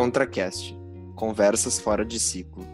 ContraCast Conversas fora de ciclo.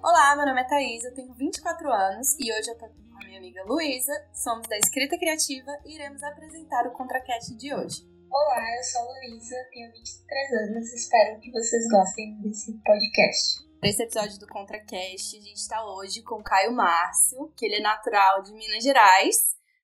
Olá, meu nome é Thaís, eu tenho 24 anos e hoje eu tô a minha amiga Luísa, somos da Escrita Criativa e iremos apresentar o ContraCast de hoje. Olá, eu sou a Luísa, tenho 23 anos e espero que vocês gostem desse podcast. Nesse episódio do ContraCast, a gente está hoje com o Caio Márcio, que ele é natural de Minas Gerais,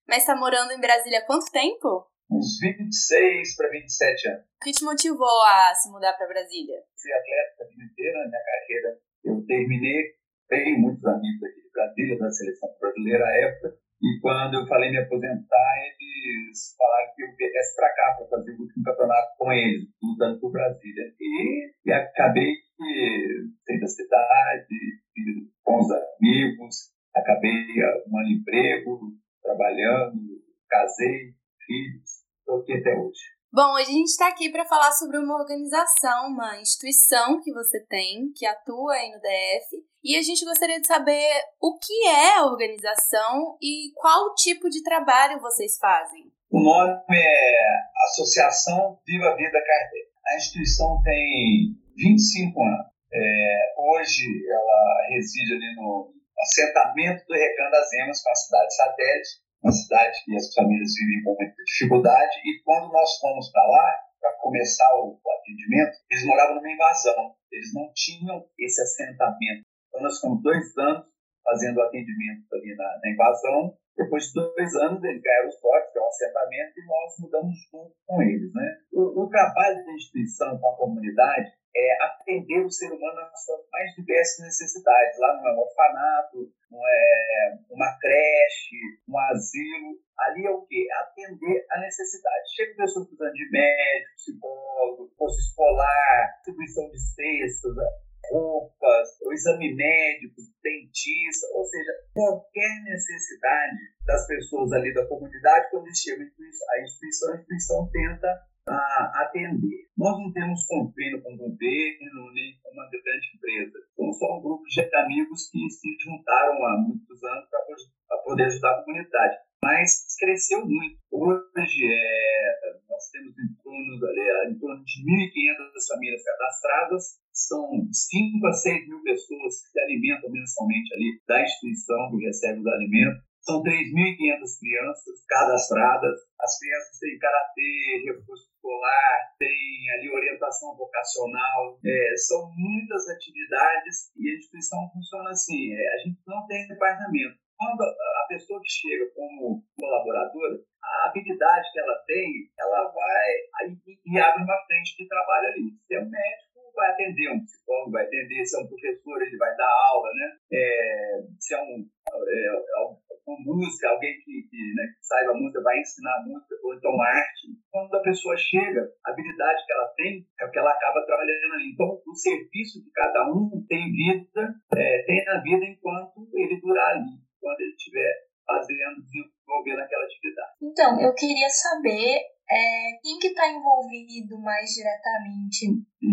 mas está morando em Brasília há quanto tempo? Uns 26 para 27 anos. O que te motivou a se mudar para Brasília? Fui atleta a vida inteira na minha carreira. Eu terminei, tenho muitos amigos aqui de Brasília, da seleção brasileira à época, e quando eu falei me aposentar, eles falaram que eu viesse para cá para fazer o último campeonato com eles, lutando por Brasília. E, e acabei que saí da cidade, fiz bons amigos, acabei arrumando emprego, trabalhando, casei, filhos, estou aqui até hoje. Bom, hoje a gente está aqui para falar sobre uma organização, uma instituição que você tem, que atua aí no DF, e a gente gostaria de saber o que é a organização e qual tipo de trabalho vocês fazem. O nome é Associação Viva a Vida Kardec. A instituição tem 25 anos. É, hoje ela reside ali no assentamento do Recanto das Emas, com a cidade satélite, uma cidade que as famílias vivem com muita dificuldade. E quando nós fomos para lá, para começar o, o atendimento, eles moravam numa invasão. Eles não tinham esse assentamento. Nós ficamos dois anos fazendo atendimento ali na, na invasão. Depois de dois anos, eles ganharam os lotes, que é um assentamento, e nós mudamos junto com eles. Né? O, o trabalho da instituição com a comunidade é atender o ser humano nas suas mais diversas necessidades. Lá não é um orfanato, não é uma creche, um asilo. Ali é o quê? Atender a necessidade. Chega pessoas precisando de médico, psicólogo, curso escolar, distribuição de cestas, roupas, o exame médico, dentista, ou seja, qualquer necessidade das pessoas ali da comunidade, quando eles chegam à instituição, a instituição tenta a atender. Nós não temos convênio com o governo nem com uma grande empresa. Somos só um grupo de amigos que se juntaram há muitos anos para poder ajudar a comunidade. Mas cresceu muito. Hoje é, nós temos em torno, é, em torno de 1.500 famílias cadastradas, são 5 a 6 mil pessoas que se alimentam mensalmente ali da instituição que recebe os alimentos. São 3.500 crianças cadastradas. As crianças têm karatê, reforço escolar, tem ali orientação vocacional. É, são muitas atividades e a instituição funciona assim. É, a gente não tem departamento. Quando a pessoa que chega como colaboradora, a habilidade que ela tem, ela vai e, e abre uma frente de trabalho ali. Se é um médico, vai atender, um psicólogo vai atender, se é um professor, ele vai dar aula, né? É, se é um, é, uma música, alguém que, que, né, que saiba música, vai ensinar música, ou então arte. Quando a pessoa chega, a habilidade que ela tem é o que ela acaba trabalhando ali. Então, o serviço de cada um tem vida, é, tem a vida enquanto ele durar ali, quando ele estiver fazendo, desenvolvendo aquela atividade. Então, eu queria saber é, quem que está envolvido mais diretamente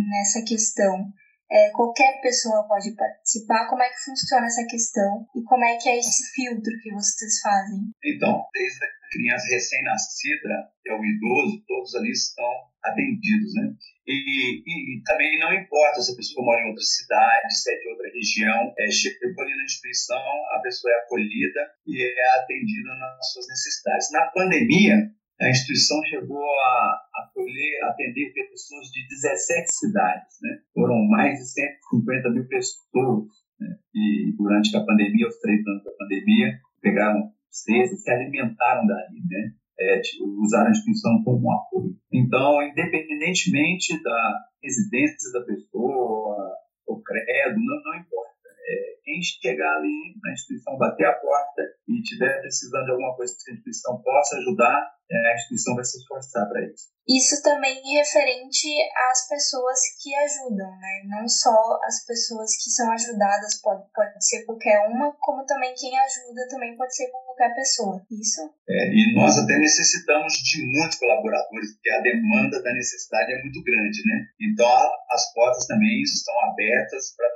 nessa questão. É, qualquer pessoa pode participar. Como é que funciona essa questão e como é que é esse filtro que vocês fazem? Então, desde a criança recém-nascida até o idoso, todos ali estão atendidos, né? E, e, e, também não importa se a pessoa mora em outra cidade, se é de outra região, é, chegou ali na instituição, a pessoa é acolhida e é atendida nas suas necessidades. Na pandemia, a instituição chegou a acolher, atender pessoas de 17 cidades, né? Foram mais de 150 mil pessoas, né? E durante a pandemia, os três anos da pandemia, pegaram cestas, se alimentaram dali, né? É, tipo, usaram a instituição como um apoio. Então, independentemente da residência da pessoa, o credo, não, não importa quem chegar ali na instituição, bater a porta e tiver precisando de alguma coisa que a instituição possa ajudar, é, a instituição vai se esforçar para isso. Isso também é referente às pessoas que ajudam, né? Não só as pessoas que são ajudadas, pode, pode ser qualquer uma, como também quem ajuda também pode ser qualquer pessoa, isso? É, e nós até necessitamos de muitos colaboradores, porque a demanda da necessidade é muito grande, né? Então as portas também estão abertas para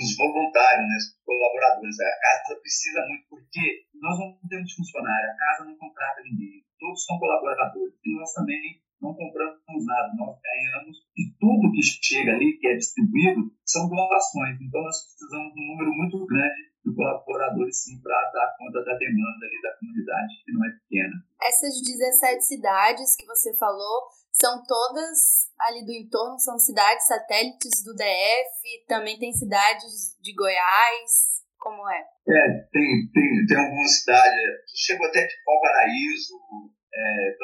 os voluntários, né, os colaboradores. A casa precisa muito, porque nós não temos funcionário, a casa não contrata ninguém, todos são colaboradores. E nós também não compramos nada, nós ganhamos e tudo que chega ali, que é distribuído, são doações. Então nós precisamos de um número muito grande de colaboradores, sim, para dar conta da demanda ali da comunidade, que não é pequena. Essas 17 cidades que você falou são todas ali do entorno, são cidades satélites do DF, também tem cidades de Goiás, como é? É, tem, tem, tem algumas cidades, chegou até de Valparaíso, é,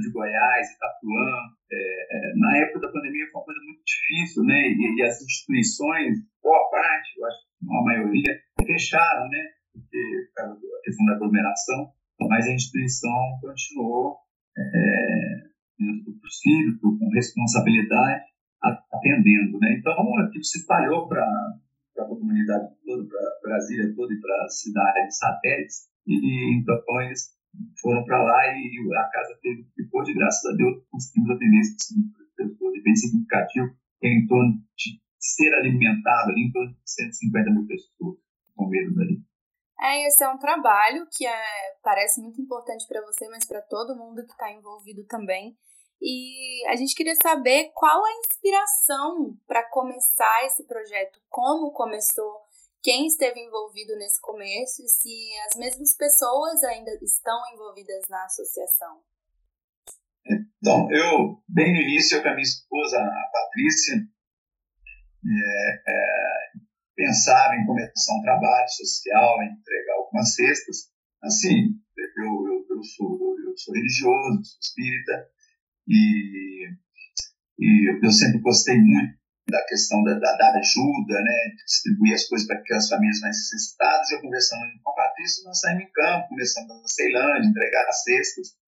de Goiás, Itapuã. É, é, na época da pandemia foi uma coisa muito difícil, né? E, e, as instituições, boa parte, eu acho que a maioria, fecharam, né? Porque, por causa da questão da aglomeração, mas a instituição continuou, é, dentro do possível, com responsabilidade, atendendo, né? Então, aquilo se espalhou para a comunidade toda, para Brasília toda e para as cidades satélites, e então eles foram para lá e a casa teve, ficou de graças a Deus, conseguimos atender esse pessoas, bem significativo, é em torno de ser alimentado ali, em torno de 150 mil pessoas com medo dali. É, esse é um trabalho que é, parece muito importante para você, mas para todo mundo que está envolvido também. E a gente queria saber qual a inspiração para começar esse projeto, como começou, quem esteve envolvido nesse começo e se as mesmas pessoas ainda estão envolvidas na associação. Então, eu, bem no início, eu com a minha esposa, a Patrícia, é, é, pensava em começar um trabalho social, em entregar algumas cestas. Assim, eu, eu, eu, sou, eu sou religioso, sou espírita, e, e eu sempre gostei muito da questão da, da, da ajuda, né, distribuir as coisas para aquelas famílias mais necessitadas. Eu conversando com a Patrícia, nós saímos em campo, começamos na Ceilândia, entregar as cestas.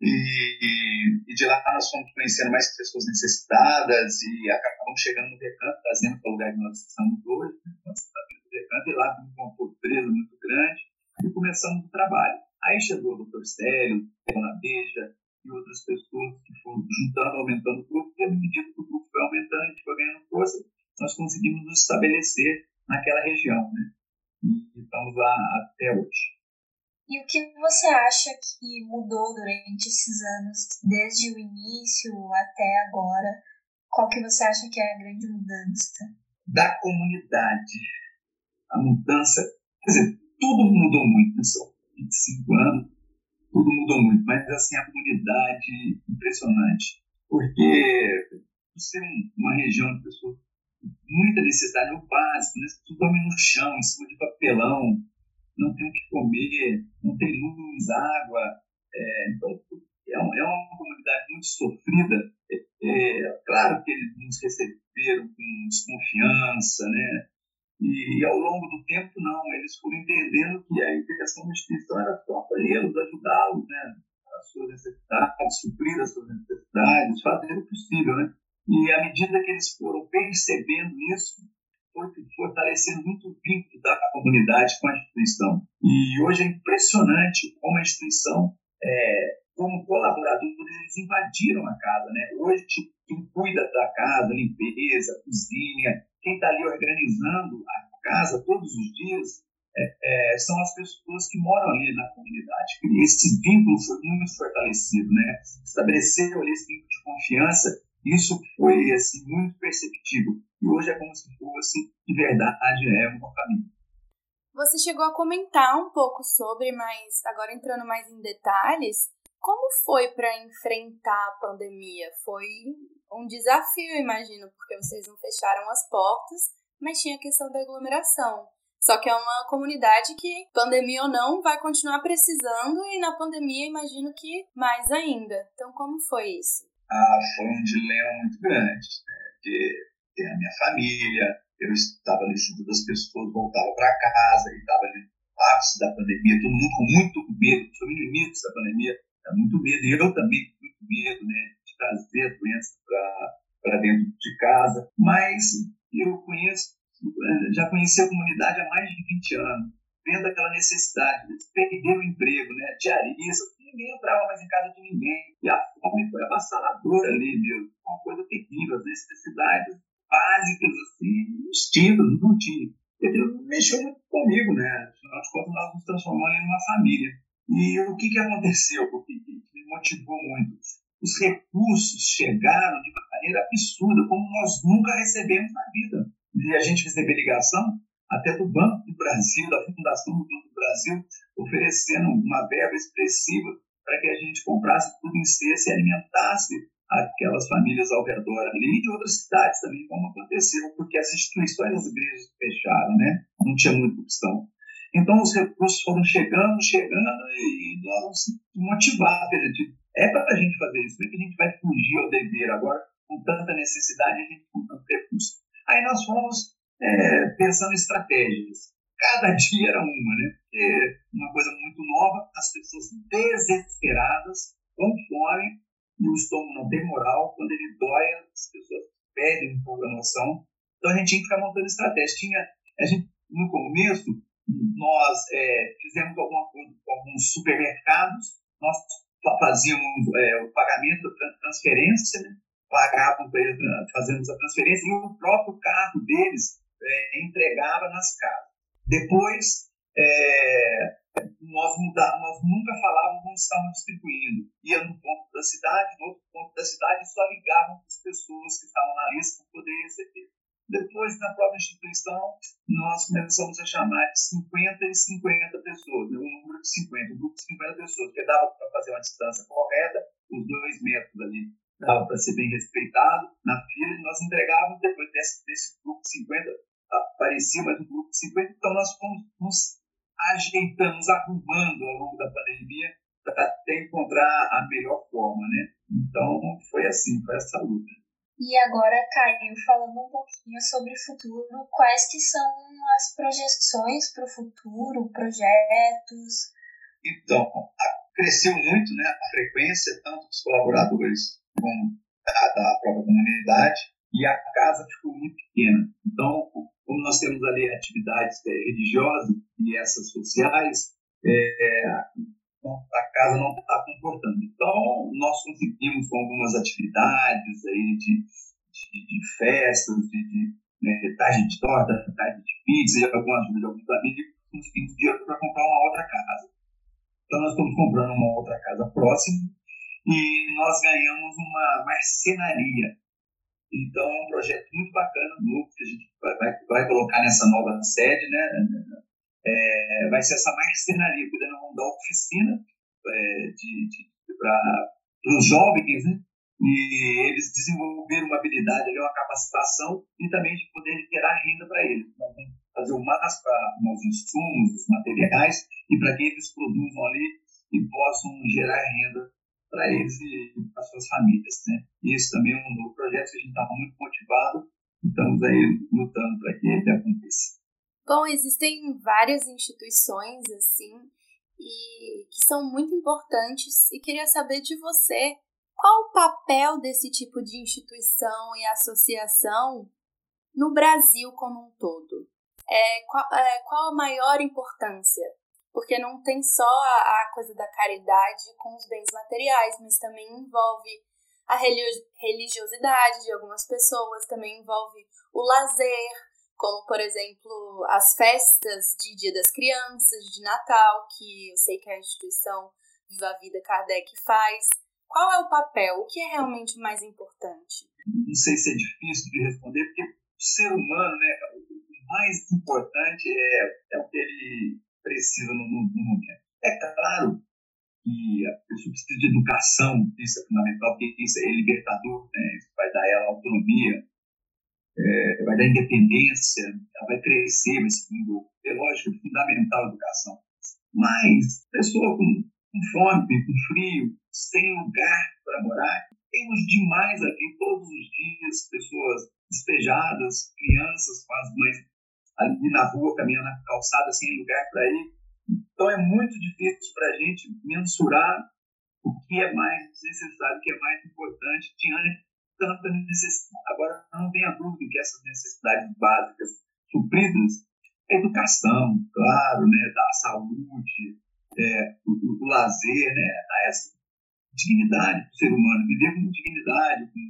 E, e, e, de lá nós fomos conhecendo mais pessoas necessitadas e acabamos chegando no recanto, trazendo para o lugar que nós estamos hoje, nós estamos no recanto, e lá temos uma pobreza muito grande, e começamos o trabalho. Aí chegou o doutor Célio, a dona Beija, e outras pessoas que foram juntando, aumentando o grupo, e à medida que o grupo foi aumentando, a gente foi ganhando força, nós conseguimos nos estabelecer naquela região, né? E estamos lá até hoje. E o que você acha que mudou durante esses anos, desde o início até agora? Qual que você acha que é a grande mudança? Da comunidade. A mudança, quer dizer, tudo mudou muito, né? São 25 anos, tudo mudou muito, mas assim, a comunidade impressionante, porque por ser uma região de pessoas com muita necessidade, o básico, né? tudo dorme no chão, em cima de papelão, não tem o que comer, não tem luz, água, é, então é, um, é, uma comunidade muito sofrida. É, é, claro que eles nos receberam com desconfiança, né? E ao longo do tempo, não, eles foram entendendo que a integração da instituição era só acolhê-los, ajudá-los, né? As suas necessidades, suprir as suas necessidades, fazer o possível, né? E à medida que eles foram percebendo isso, foi fortalecendo muito o vínculo da comunidade com a instituição. E hoje é impressionante como a instituição, é, como colaboradores, eles invadiram a casa, né? Hoje, quem cuida da casa, limpeza, cozinha, quem está ali organizando a casa todos os dias é, é, são as pessoas que moram ali na comunidade. Esse vínculo foi muito fortalecido, né? Estabeleceu ali esse vínculo de confiança, isso foi assim muito perceptível. E hoje é como se fosse de verdade é uma família. Você chegou a comentar um pouco sobre, mas agora entrando mais em detalhes, como foi para enfrentar a pandemia? Foi um desafio, imagino, porque vocês não fecharam as portas, mas tinha a questão da aglomeração. Só que é uma comunidade que, pandemia ou não, vai continuar precisando e na pandemia imagino que mais ainda. Então, como foi isso? Ah, foi um dilema muito grande, né? Porque tem a minha família, eu estava ali junto das pessoas, voltava para casa e estava ali no ápice da pandemia, todo mundo com muito medo, no início da pandemia, muito medo, e eu também com muito medo, né? Trazer a doença para dentro de casa. Mas eu conheço, já conheci a comunidade há mais de 20 anos. vendo aquela necessidade, eles perderam o emprego, né? Diarista, ninguém entrava mais em casa de ninguém. E a fome foi avassaladora ali, viu? Uma coisa terrível, as necessidades básicas, assim, extintas, não tinha. Ele mexeu muito comigo, né? Afinal de contas, nós nos transformamos em uma família. E o que, que aconteceu? O que me motivou muito? Os recursos chegaram de maneira absurda, como nós nunca recebemos na vida. E a gente receber ligação até do Banco do Brasil, da Fundação do Banco do Brasil, oferecendo uma verba expressiva para que a gente comprasse tudo em cesta e alimentasse aquelas famílias ao redor ali e de outras cidades também, como aconteceu, porque as instituições das igrejas fecharam, né? Não tinha muita opção. Então os recursos foram chegando, chegando e nós motivados, quer dizer, é para a gente fazer isso, não é que a gente vai fugir ao dever agora com tanta necessidade, a gente com tanto recurso. Aí nós fomos é, pensando em estratégias. Cada dia era uma, né? Porque uma coisa muito nova, as pessoas desesperadas, com fome, e o estômago não tem moral, quando ele dói, as pessoas perdem um pouco a noção. Então a gente tinha que ficar montando estratégia. Tinha, a gente, no começo, nós é, fizemos alguma coisa com alguns supermercados, nós fazíamos é, o pagamento, a transferência, né? pagavam para eles, fazemos a transferência, e o próprio carro deles é, entregava nas casas. Depois, é, nós, nós nunca falávamos onde estavam distribuindo. Ia no ponto da cidade, no outro ponto da cidade, só ligavam para as pessoas que estavam na lista para poder receber. Depois, na própria instituição, nós começamos a chamar de 50 e 50 pessoas, né? um número de 50, um grupo de 50 pessoas, porque dava para fazer uma distância correta, os dois metros ali, dava para ser bem respeitado na fila, nós entregávamos depois desse, desse grupo de 50, aparecia mais um grupo de 50, então nós fomos nos ajeitando, nos arrumando ao longo da pandemia para até encontrar a melhor forma, né? Então foi assim, foi essa luta. E agora, Caio, falando um pouquinho sobre o futuro, quais que são as projeções para o futuro, projetos? Então, cresceu muito né, a frequência, tanto dos colaboradores como da, da própria comunidade, e a casa ficou muito pequena. Então, como nós temos ali atividades é, religiosas e essas sociais, é, a casa não está comportando. Então, nós conseguimos com algumas atividades aí de, de, de festas, de, de né, tarde de torta, tarde de pizza, e algumas ajuda de alguns amigos, conseguimos dinheiro para comprar uma outra casa. Então, nós estamos comprando uma outra casa próxima e nós ganhamos uma marcenaria então, é um projeto muito bacana, novo, que a gente vai, vai, vai colocar nessa nova sede, né? É, vai ser essa marcenaria, podendo montar oficina é, de, de, para os jovens, né? E eles desenvolveram uma habilidade, uma capacitação e também de poder gerar renda para eles. Então, fazer o máximo para os insumos, os materiais e para que eles produzam ali e possam gerar renda para eles e para suas famílias. Né? Isso também é um novo projeto que a gente estava muito motivado e estamos aí lutando para que ele aconteça. Bom, existem várias instituições assim e que são muito importantes e queria saber de você qual o papel desse tipo de instituição e associação no Brasil como um todo. É, qual, é, qual a maior importância porque não tem só a, a coisa da caridade com os bens materiais, mas também envolve a religiosidade de algumas pessoas, também envolve o lazer, como por exemplo as festas de Dia das Crianças, de Natal, que eu sei que a instituição Viva a Vida Kardec faz. Qual é o papel? O que é realmente mais importante? Não sei se é difícil de responder, porque o ser humano, né, o mais importante é, é o que ele precisa no, momento. É claro que a pessoa precisa de educação, isso é fundamental, porque isso é libertador, né? vai dar ela autonomia, é, vai dar independência, ela vai crescer, vai ser, é lógico, fundamental a educação. Mas, pessoa com, com fome, com frio, sem lugar para morar, temos demais aqui todos os dias pessoas despejadas, crianças com as mães ali na rua, caminhando na calçada, sem lugar para ir. Então é muito difícil para a gente mensurar o que é mais necessário, o que é mais importante diante tanta necessidade. Agora, não tenha dúvida que essas necessidades básicas supridas, a educação, claro, né, da saúde, é, o, o, o, lazer, né, essa dignidade do ser humano, viver com dignidade, com,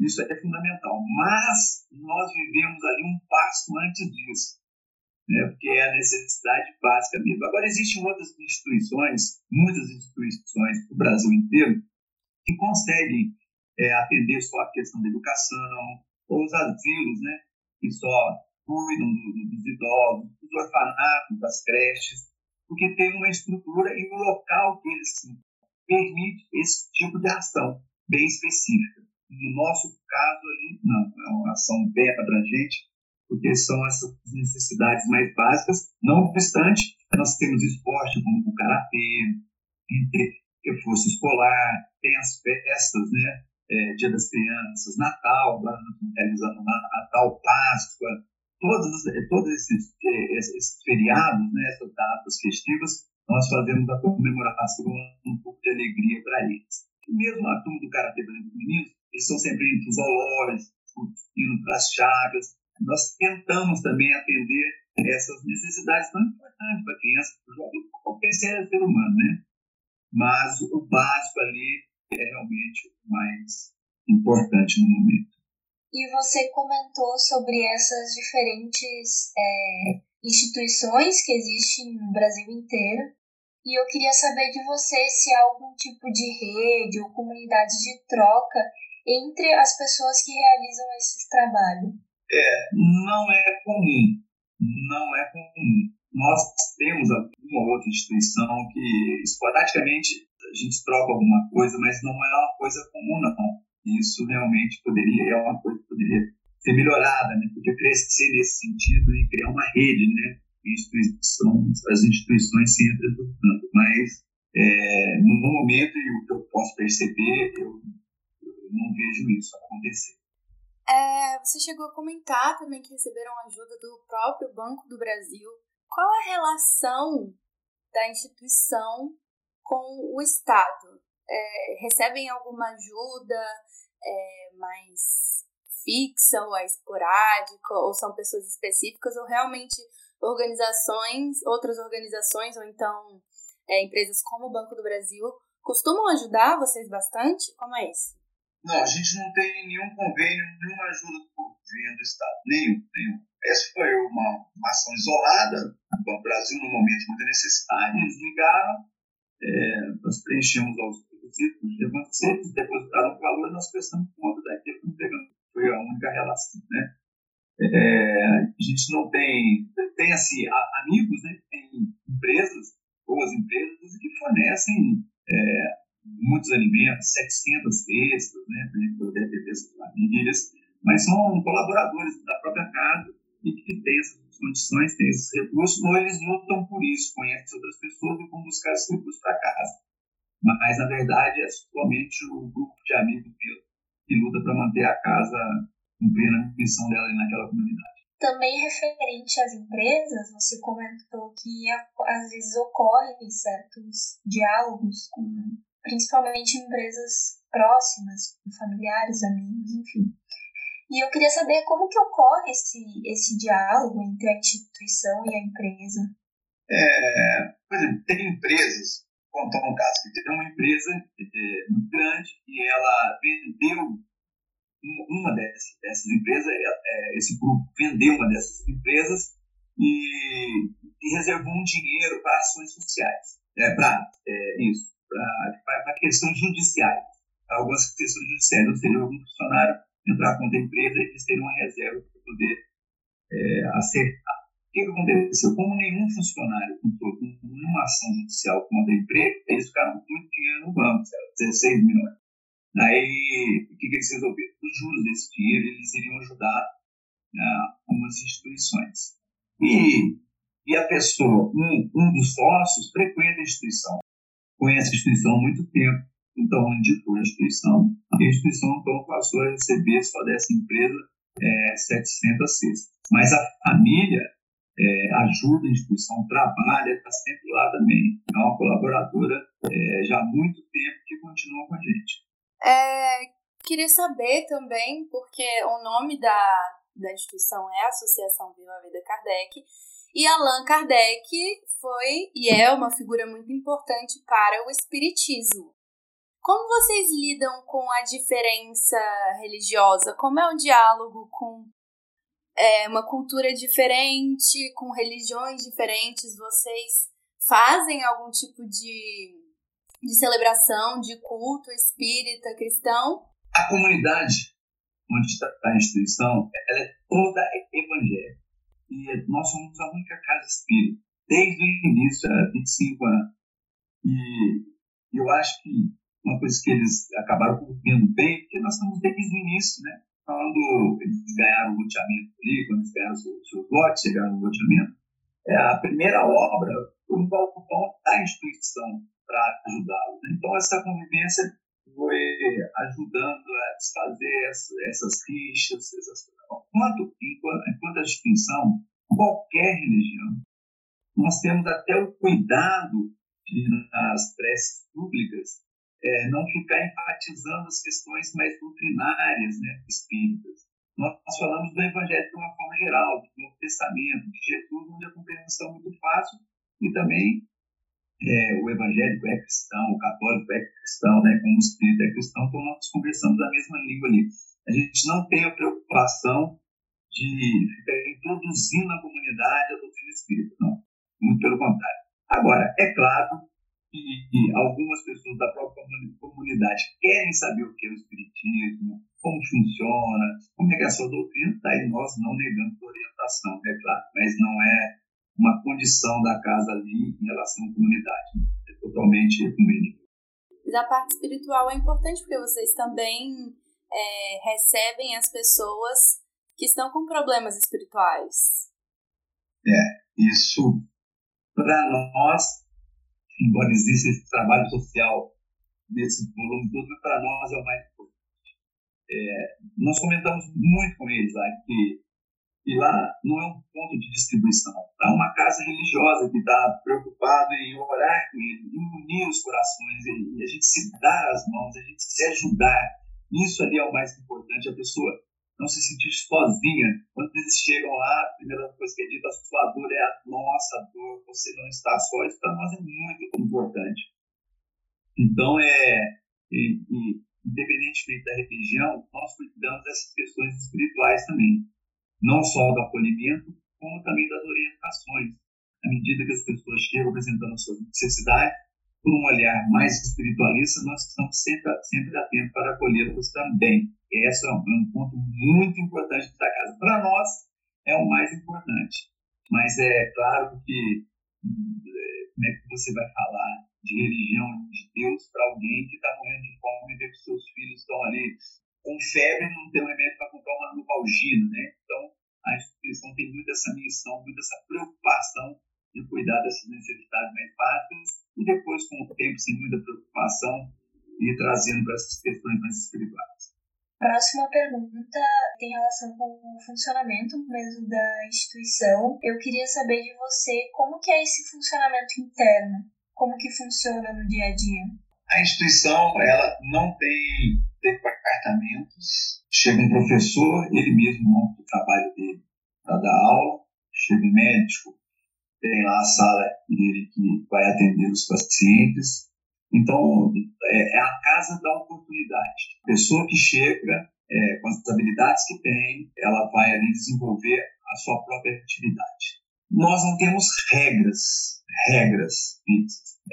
isso é fundamental. Mas nós vivemos ali um passo antes disso, né, porque é a necessidade básica mesmo. Agora, existem outras instituições, muitas instituições do Brasil inteiro, que conseguem é, atender só a questão da educação, ou os asilos, né, que só cuidam do, dos idosos, dos orfanatos, das creches, porque tem uma estrutura e um local que eles permite esse tipo de ação bem específica. No nosso caso ali, não, é uma ação bem abrangente, porque são essas necessidades mais básicas. Não obstante, nós temos esporte como o karatê, reforço escolar, tem as festas, né? É, Dia das Crianças, Natal, agora estamos realizando Natal, Páscoa, todos, todos esses, esses feriados, né, essas datas festivas, nós fazemos a comemoração um pouco de alegria para eles. E mesmo a turma do Karatê dos Meninos, eles estão sempre indo para os zoológicos, indo para as chagas, nós tentamos também atender essas necessidades tão importantes para a criança, para o jovem, qualquer ser humano, né? Mas o básico ali é realmente o mais importante no momento. E você comentou sobre essas diferentes é, instituições que existem no Brasil inteiro. E eu queria saber de você se há algum tipo de rede ou comunidade de troca entre as pessoas que realizam esse trabalho. É, não é comum. Não é comum. Nós temos uma ou outra instituição que esporadicamente a gente troca alguma coisa, mas não é uma coisa comum, não. Isso realmente poderia, é uma coisa que poderia ser melhorada, né? podia crescer nesse sentido e criar uma rede, né? Instituição, as instituições se entretanto, mas é, no momento e o que eu posso perceber, eu, eu não vejo isso acontecer. É, você chegou a comentar também que receberam ajuda do próprio Banco do Brasil. Qual a relação da instituição com o Estado? É, recebem alguma ajuda é, mais fixa ou é esporádica, ou são pessoas específicas, ou realmente organizações, outras organizações, ou então é, empresas como o Banco do Brasil, costumam ajudar vocês bastante? Como é isso? Não, a gente não tem nenhum convênio, nenhuma ajuda do governo do Estado, nenhum, nenhum. Essa foi uma, uma ação isolada, o Brasil num momento de muita necessidade, eles ligaram, é, nós preenchemos os requisitos, eles depositaram o valor e nós prestamos conta daquilo que entregamos. Foi a única relação, né? É, a gente não tem, tem assim, amigos, né, tem empresas, boas empresas que fornecem é, muitos alimentos, 700 cestas, né, para a gente poder atender as famílias, mas são colaboradores da própria casa e que têm essas condições, têm esses recursos, ou eles lutam por isso, conhecem outras pessoas e vão buscar esses recursos para casa. Mas, na verdade, é somente o grupo de amigos que luta para manter a casa cumprindo a missão dela naquela comunidade. Também referente às empresas, você comentou que às vezes ocorrem certos diálogos com principalmente empresas próximas, familiares, amigos, enfim. E eu queria saber como que ocorre esse, esse diálogo entre a instituição e a empresa. É, por exemplo, tem empresas, contar um caso, que tem uma empresa é, grande e ela vendeu uma dessas, dessas empresas, é, é, esse grupo vendeu uma dessas empresas e, e reservou um dinheiro para ações sociais. É, para é, isso para questões judiciais, algumas questões judiciais, ou seja, algum funcionário entrar contra a empresa eles terem uma reserva para poder é, acertar. O que, aconteceu? Como nenhum funcionário entrou com nenhuma ação judicial contra a empresa, eles ficaram com muito dinheiro no banco, 16 milhões. Aí, o que, que eles resolveram? Os juros desse dinheiro eles iriam ajudar ah, algumas instituições. E, e a pessoa, um, um dos sócios, frequenta a instituição conhece a instituição há muito tempo, então indicou a instituição, e a instituição então passou a receber só dessa empresa é, 700 cestas. Mas a família é, ajuda a instituição, trabalha, está sempre lá também. É uma colaboradora é, já há muito tempo que continua com a gente. É, queria saber também, porque o nome da, da instituição é Associação Viva Vida Kardec, E Allan Kardec foi e é uma figura muito importante para o Espiritismo. Como vocês lidam com a diferença religiosa? Como é o diálogo com é, uma cultura diferente, com religiões diferentes? Vocês fazem algum tipo de, de celebração, de culto espírita, cristão? A comunidade onde está a instituição, ela é toda evangélica. E nós somos a única casa espírita, desde o início, há 25 anos. E eu acho que uma coisa que eles acabaram cumprindo bem, porque nós estamos desde o início, né? Quando eles ganharam o loteamento ali, quando eles ganharam os seus lotes, chegaram no loteamento, é, a primeira obra foi um balcão da instituição para ajudá-los. Né? Então, essa convivência foi ajudando a desfazer essas rixas, essas Enquanto, enquanto, enquanto a instituição, qualquer religião, nós temos até o cuidado de, nas preces públicas, é, não ficar enfatizando as questões mais doutrinárias né, espíritas. Nós, falamos do Evangelho de uma forma geral, do Novo Testamento, de Jesus, onde a compreensão é muito fácil, e também é, o evangélico é cristão, o católico é cristão, né, como o espírito é cristão, então nós conversamos a mesma língua ali. A gente não tem a preocupação de ficar introduzindo na comunidade a doutrina espírita, não. Muito pelo contrário. Agora, é claro que algumas pessoas da própria comunidade querem saber o que é o espiritismo, como funciona, como é que é a sua doutrina, daí nós não negamos orientação, é claro, mas não é uma condição da casa ali em relação à comunidade. É totalmente ecumênico. Mas a parte espiritual é importante porque vocês também é, recebem as pessoas que estão com problemas espirituais. É, isso para nós, embora exista esse trabalho social nesse volume todo, para nós é o mais importante. É, nós comentamos muito com eles lá que e lá não é um ponto de distribuição, é uma casa religiosa que está preocupado em orar com ele, em unir os corações, e a gente se dar as mãos, a gente se ajudar. Isso ali é o mais importante, a pessoa não se sentir sozinha. Quando eles chegam lá, a primeira coisa que é dita, a sua dor é a nossa dor, você não está só. Isso para nós é muito importante. Então, é, e, e, independentemente da religião, nós cuidamos dessas questões espirituais também não só do acolhimento, como também das orientações. À medida que as pessoas chegam apresentando as suas necessidades, por um olhar mais espiritualista, nós estamos sempre, sempre atentos para acolhê-los também. Esse é um, um ponto muito importante da casa. Para nós, é o mais importante. Mas é claro que é, como é que você vai falar de religião, de Deus, para alguém que está morrendo de fome e vê que seus filhos estão ali com febre não tem um remédio para comprar uma nuvalgina, né? Então, a instituição tem muito essa missão, muito essa preocupação de cuidar dessas necessidades mais básicas e depois, com o tempo, sem muita preocupação, ir trazendo para essas questões mais espirituais. Próxima pergunta tem relação com o funcionamento mesmo da instituição. Eu queria saber de você como que é esse funcionamento interno, como que funciona no dia a dia. A instituição, ela não tem departamentos. Chega um professor, ele mesmo monta o trabalho dele para dar aula. Chega um médico, tem lá a sala dele que vai atender os pacientes. Então, é, é a casa da oportunidade. A pessoa que chega é, com as habilidades que tem, ela vai ali desenvolver a sua própria atividade. Nós não temos regras, regras.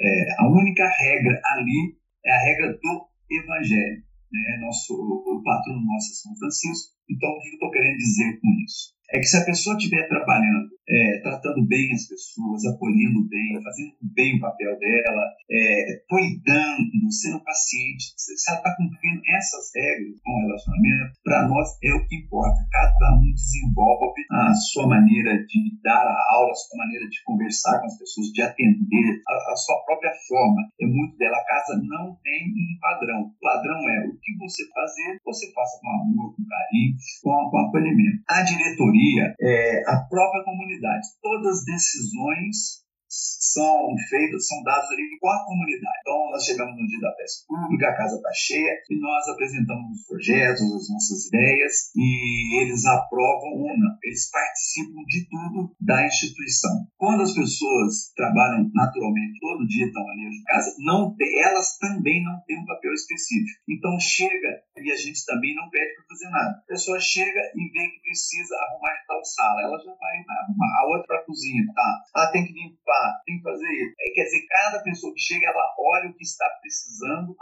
É, a única regra ali é a regra do evangelho né, nosso, o patrono nosso é São Francisco. Então, o que eu estou querendo dizer com isso? É que se a pessoa estiver trabalhando, é, tratando bem as pessoas, acolhendo bem, fazendo bem o papel dela, é, cuidando, sendo paciente, se ela está cumprindo essas regras com o relacionamento, para nós é o que importa. Cada um desenvolve a sua maneira de dar a aula, a sua maneira de conversar com as pessoas, de atender, a, a sua própria forma. É muito dela. A casa não tem um padrão. O padrão é o que você fazer, você faça com amor, com carinho, com, com acolhimento. A diretoria, é, a própria comunidade, todas as decisões são feitas, são dadas ali com a comunidade. Então, nós chegamos no dia da festa pública, a casa está cheia, e nós apresentamos os projetos, as nossas ideias, e eles aprovam ou não. Eles participam de tudo da instituição. Quando as pessoas trabalham naturalmente, todo dia estão ali em casa, não elas também não têm um papel específico. Então, chega, e a gente também não pede para fazer nada. A pessoa chega e vê que precisa arrumar tal sala, ela já vai arrumar. A outra para a cozinha, tá? Ah, tem que limpar, tem que fazer isso. É, quer dizer, cada pessoa que chega, ela olha o que está precisando,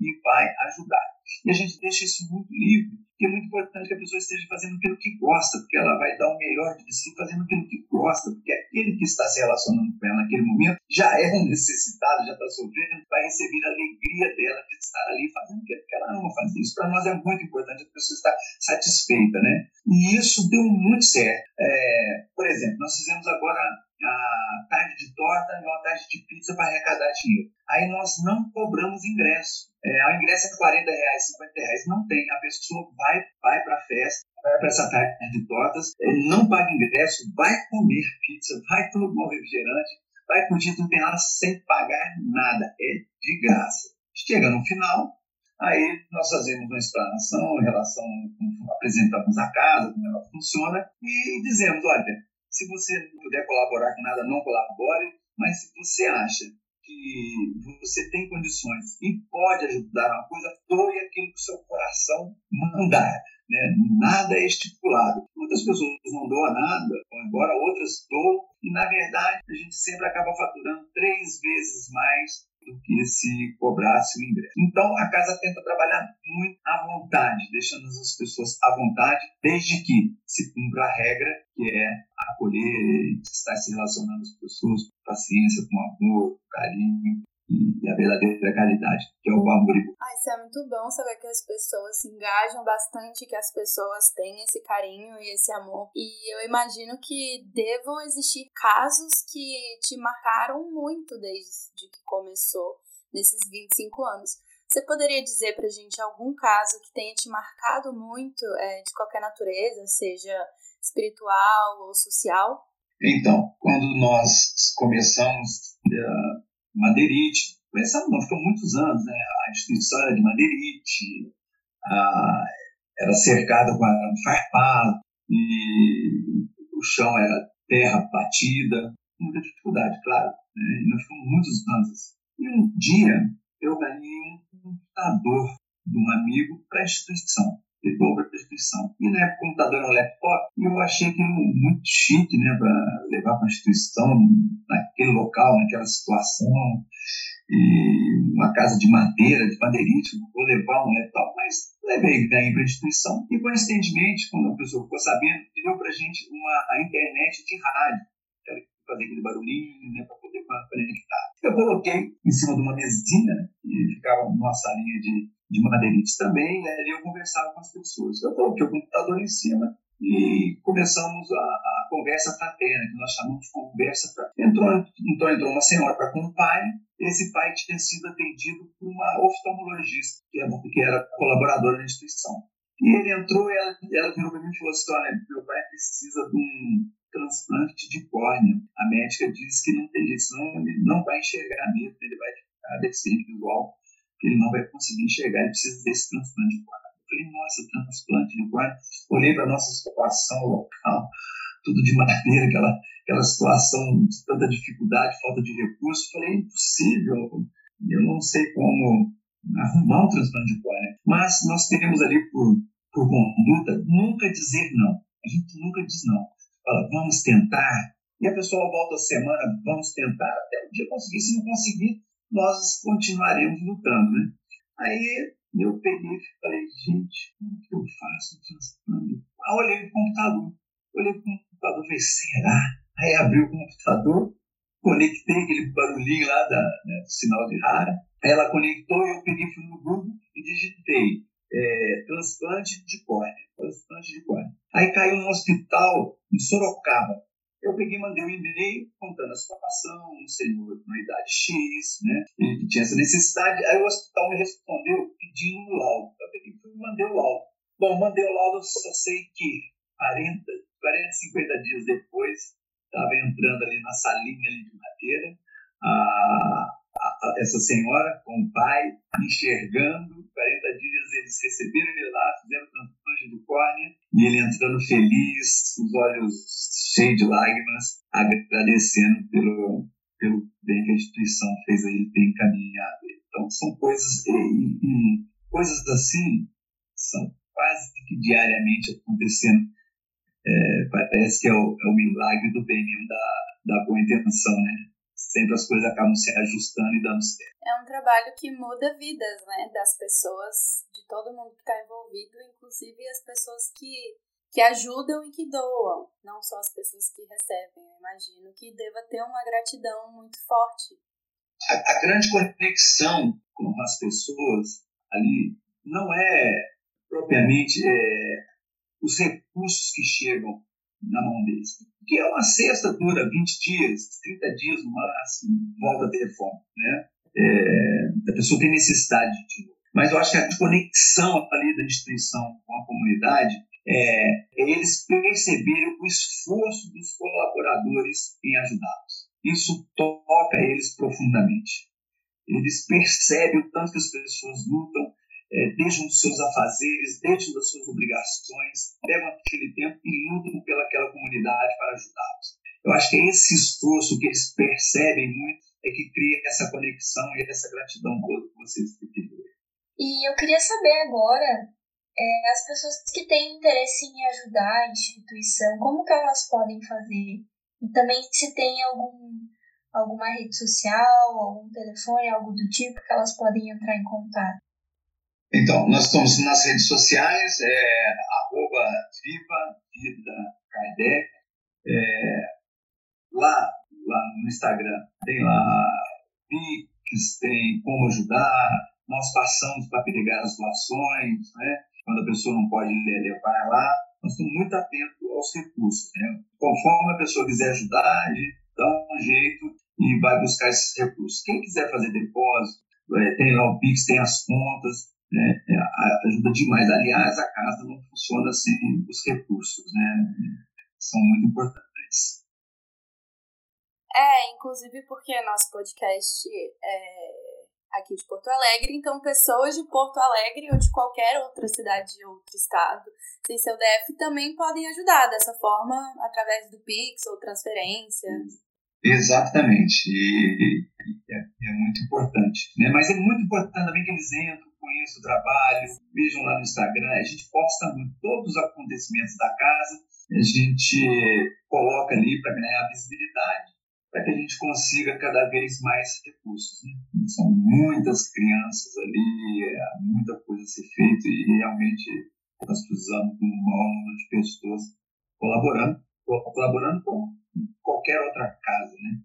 e vai ajudar. E a gente deixa isso muito livre, porque é muito importante que a pessoa esteja fazendo aquilo que gosta, porque ela vai dar o melhor de si fazendo aquilo que gosta, porque aquele que está se relacionando com ela naquele momento já é necessitado, já está sofrendo, vai receber a alegria dela de estar ali fazendo aquilo que ela ama fazer. Isso para nós é muito importante, a pessoa estar satisfeita, né? E isso deu muito certo. É, por exemplo, nós fizemos agora a tarde de torta e uma tarde de pizza para arrecadar dinheiro. Aí nós não cobramos ingresso. É, o ingresso é 40 reais, 50 reais. Não tem. A pessoa vai, vai para a festa, vai para essa tarde de tortas, não paga ingresso, vai comer pizza, vai tomar um refrigerante, vai curtir tudo tem lá sem pagar nada. É de graça. Chega no final, aí nós fazemos uma explanação em relação, apresentamos a casa, como ela funciona, e dizemos, olha, se você não puder colaborar com nada, não colabore, mas se você acha que você tem condições e pode ajudar uma coisa, doe aquilo que o seu coração mandar. Né? Nada é estipulado. Muitas pessoas não doam nada, embora, outras doam, e na verdade a gente sempre acaba faturando três vezes mais do que se cobrasse o ingresso. Então, a casa tenta trabalhar muito à vontade, deixando as pessoas à vontade, desde que se cumpra a regra, que é acolher, estar se relacionando com as pessoas com paciência, com amor, com carinho, e a verdadeira caridade, que é o amor. Ah, isso é muito bom saber que as pessoas se engajam bastante, que as pessoas têm esse carinho e esse amor. E eu imagino que devam existir casos que te marcaram muito desde que começou nesses 25 anos. Você poderia dizer pra gente algum caso que tenha te marcado muito, é, de qualquer natureza, seja espiritual ou social? Então, quando nós começamos uh, Madeirite. Começamos, não, ficou muitos anos, né? A instituição era de Madeirite, era cercada com arame farpado, e o chão era terra batida, muita dificuldade, claro. Né? E nós ficamos muitos anos assim. E um dia eu ganhei um computador de um amigo para a instituição de dobra a instituição. E na época o computador era um laptop, e eu achei aquilo muito chique, né, para levar para a instituição, naquele local, naquela situação. E uma casa de madeira, de madeirite, vou levar um laptop, mas levei daí para a instituição. E coincidentemente, quando a pessoa ficou sabendo, deu para a gente uma internet de rádio, fazer aquele barulhinho, né, para poder conectar. Eu coloquei em cima de uma mesinha, né, e ficava numa salinha de de madeirites também, e ali eu conversava com as pessoas. Eu coloquei o computador em cima e começamos a, a conversa fraterna, que nós chamamos de conversa fraterna. Entrou, então entrou uma senhora para com o pai, esse pai tinha sido atendido por uma oftalmologista, que era, que era colaboradora da instituição. E ele entrou e ela, ela virou para mim e falou assim, olha, meu pai precisa de um transplante de córnea. A médica disse que não tem jeito, senão ele não vai enxergar mesmo, ele vai ficar deficiente visual que ele não vai conseguir enxergar, ele precisa desse transplante de córnea. Eu falei, nossa, transplante de córnea. Olhei para a nossa situação local, tudo de madeira, aquela, aquela situação de tanta dificuldade, falta de recursos. Falei, impossível, eu não sei como arrumar um transplante de córnea. Mas nós temos ali, por, por conduta, nunca dizer não. A gente nunca diz não. Fala, vamos tentar. E a pessoa volta a semana, vamos tentar até o dia conseguir. Se não conseguir, nós continuaremos lutando, né? Aí eu peguei e falei, gente, como que eu faço o transplante? Aí olhei o computador, olhei o computador, falei, será? Aí abri o computador, conectei aquele barulhinho lá da, né, do sinal de rádio, aí ela conectou e eu peguei, fui no Google e digitei é, transplante de córnea, transplante de córnea. Aí caiu no hospital em Sorocaba, eu peguei mandei um e-mail contando a situação, um senhor uma idade X, né, que tinha essa necessidade. Aí o hospital me respondeu pedindo o laudo. Eu peguei e mandei o laudo. Bom, mandei o laudo, só sei que 40, 40, 50 dias depois, estava entrando ali na salinha ali de madeira, a, essa senhora com o pai enxergando, 40 dias eles receberam ele lá, fizeram transplante do córnea, e ele entrando feliz, os olhos cheios de lágrimas, agradecendo pelo, pelo bem que a instituição fez a ele ter encaminhado. Então são coisas, e, e coisas assim são quase que diariamente acontecendo. É, parece que é o, é o milagre do bem da, da boa intenção, né? Sempre as coisas acabam se ajustando e dando certo. É um trabalho que muda vidas, né, das pessoas, de todo mundo que está envolvido, inclusive as pessoas que, que ajudam e que doam, não só as pessoas que recebem. Eu imagino que deva ter uma gratidão muito forte. A, a grande conexão com as pessoas ali não é propriamente é, os recursos que chegam na mão deles. Porque é uma cesta dura 20 dias, 30 dias no máximo, volta a ter fome. Né? É, a pessoa tem necessidade de. Mas eu acho que a conexão ali da instituição com a comunidade é, é eles perceberem o esforço dos colaboradores em ajudá-los. Isso toca eles profundamente. Eles percebem o tanto que as pessoas lutam, é, deixam os seus afazeres, deixam das suas obrigações, pegam aquele tempo e lutam pelaquela comunidade para ajudá-los. Eu acho que é esse esforço que eles percebem muito é que cria essa conexão e essa gratidão toda que vocês. E eu queria saber agora, é, as pessoas que têm interesse em ajudar a instituição, como que elas podem fazer? E também se tem algum, alguma rede social, algum telefone, algo do tipo que elas podem entrar em contato. Então, nós estamos nas redes sociais, é, arroba Viva Vida Kardec. É, lá, lá no Instagram tem lá Pix, tem como ajudar. Nós passamos para pegar as doações, né? quando a pessoa não pode levar lá. Nós estamos muito atentos aos recursos. Né? Conforme a pessoa quiser ajudar, a gente dá um jeito e vai buscar esses recursos. Quem quiser fazer depósito, é, tem lá o Pix, tem as contas, né, é, ajuda demais. Aliás, a casa não funciona sem os recursos, né? São muito importantes. É, inclusive porque nosso podcast é aqui de Porto Alegre, então pessoas de Porto Alegre ou de qualquer outra cidade de outro estado, sem seu DF, também podem ajudar dessa forma, através do Pix ou transferência. Exatamente, e, é, é, muito importante. Né? Mas é muito importante também que eles entrem conheçam o trabalho, vejam lá no Instagram, a gente posta muito todos os acontecimentos da casa, a gente coloca ali para ganhar visibilidade, para que a gente consiga cada vez mais recursos. Né? São muitas crianças ali, é muita coisa a ser feita e realmente nós precisamos de um maior número de pessoas colaborando, colaborando com qualquer outra casa, né?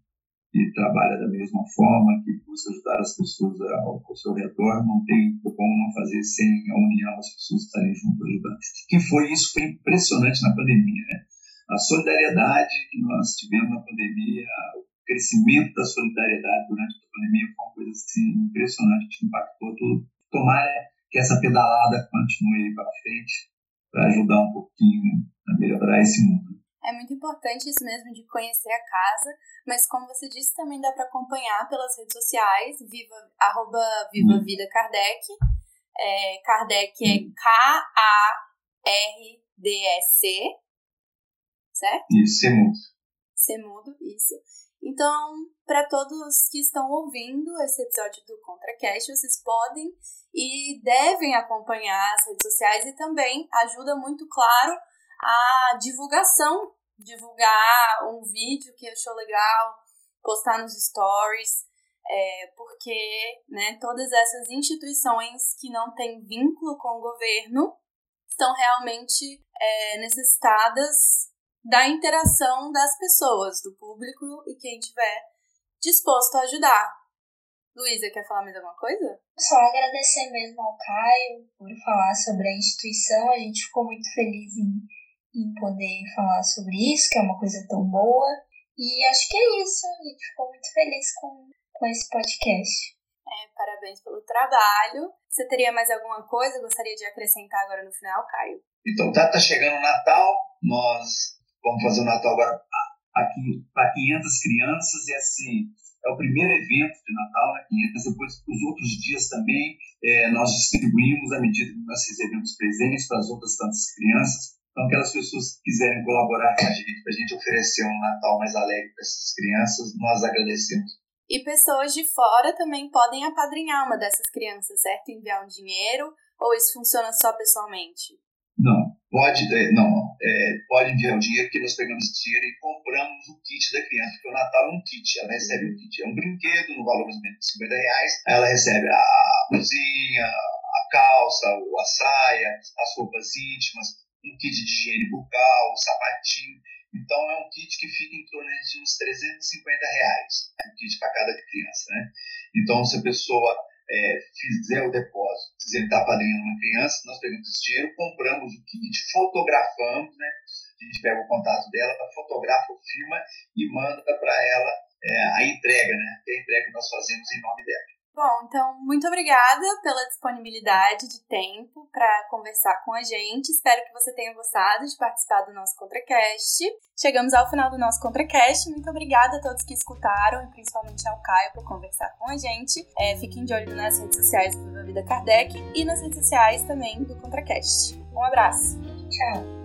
Que trabalha da mesma forma, que busca ajudar as pessoas ao, ao seu redor, não tem como não fazer sem a união, as pessoas estarem junto ajudando. Que foi isso, foi impressionante na pandemia, né? A solidariedade que nós tivemos na pandemia, o crescimento da solidariedade durante a pandemia foi uma coisa assim, impressionante, que impactou tudo. Tomara que essa pedalada continue para frente, para ajudar um pouquinho a melhorar esse mundo. É muito importante isso mesmo de conhecer a casa, mas como você disse, também dá para acompanhar pelas redes sociais, viva, arroba Viva uhum. Vida Kardec. É, Kardec é K-A-R-D-E-C, certo? Isso, Semudo. Semudo, isso. Então, para todos que estão ouvindo esse episódio do ContraCast, vocês podem e devem acompanhar as redes sociais e também ajuda muito, claro, a divulgação, divulgar um vídeo que achou legal, postar nos stories, é, porque né, todas essas instituições que não têm vínculo com o governo estão realmente é, necessitadas da interação das pessoas, do público e quem tiver disposto a ajudar. Luísa, quer falar mais alguma coisa? Só agradecer mesmo ao Caio por falar sobre a instituição. A gente ficou muito feliz em em poder falar sobre isso, que é uma coisa tão boa. E acho que é isso. A gente ficou muito feliz com, com esse podcast. É, parabéns pelo trabalho. Você teria mais alguma coisa? Gostaria de acrescentar agora no final, Caio? Então, tá, tá chegando o Natal. Nós vamos fazer o Natal agora aqui para 500 crianças e assim é o primeiro evento de Natal, né, 500, depois os outros dias também é, nós distribuímos à medida que nós recebemos presentes para as outras tantas crianças. Então, aquelas pessoas que quiserem colaborar com a gente, para a gente oferecer um Natal mais alegre para essas crianças, nós agradecemos. E pessoas de fora também podem apadrinhar uma dessas crianças, certo? Enviar um dinheiro, ou isso funciona só pessoalmente? Não, pode, é, não, é, pode enviar o dinheiro, que nós pegamos esse dinheiro e compramos o kit da criança, porque o Natal é um kit, ela recebe um kit, é um brinquedo no valor mais ou menos de 50 reais, ela recebe a cozinha, a calça, a saia, as roupas íntimas, um kit de higiene bucal, um sapatinho, então é um kit que fica em torno de uns 350 reais, né, um kit para cada criança, né? Então se a pessoa é, fizer o depósito, se ele está padrinhando uma criança, nós pegamos esse dinheiro, compramos o kit, fotografamos, né? A gente pega o contato dela, fotografa filma e manda para ela é, a entrega, né? Que é a entrega que nós fazemos em nome dela. Bom, então, muito obrigada pela disponibilidade de tempo para conversar com a gente. Espero que você tenha gostado de participar do nosso ContraCast. Chegamos ao final do nosso ContraCast. Muito obrigada a todos que escutaram e principalmente ao Caio por conversar com a gente. É, fiquem de olho nas redes sociais do Viva Vida Kardec e nas redes sociais também do ContraCast. Um abraço. Tchau.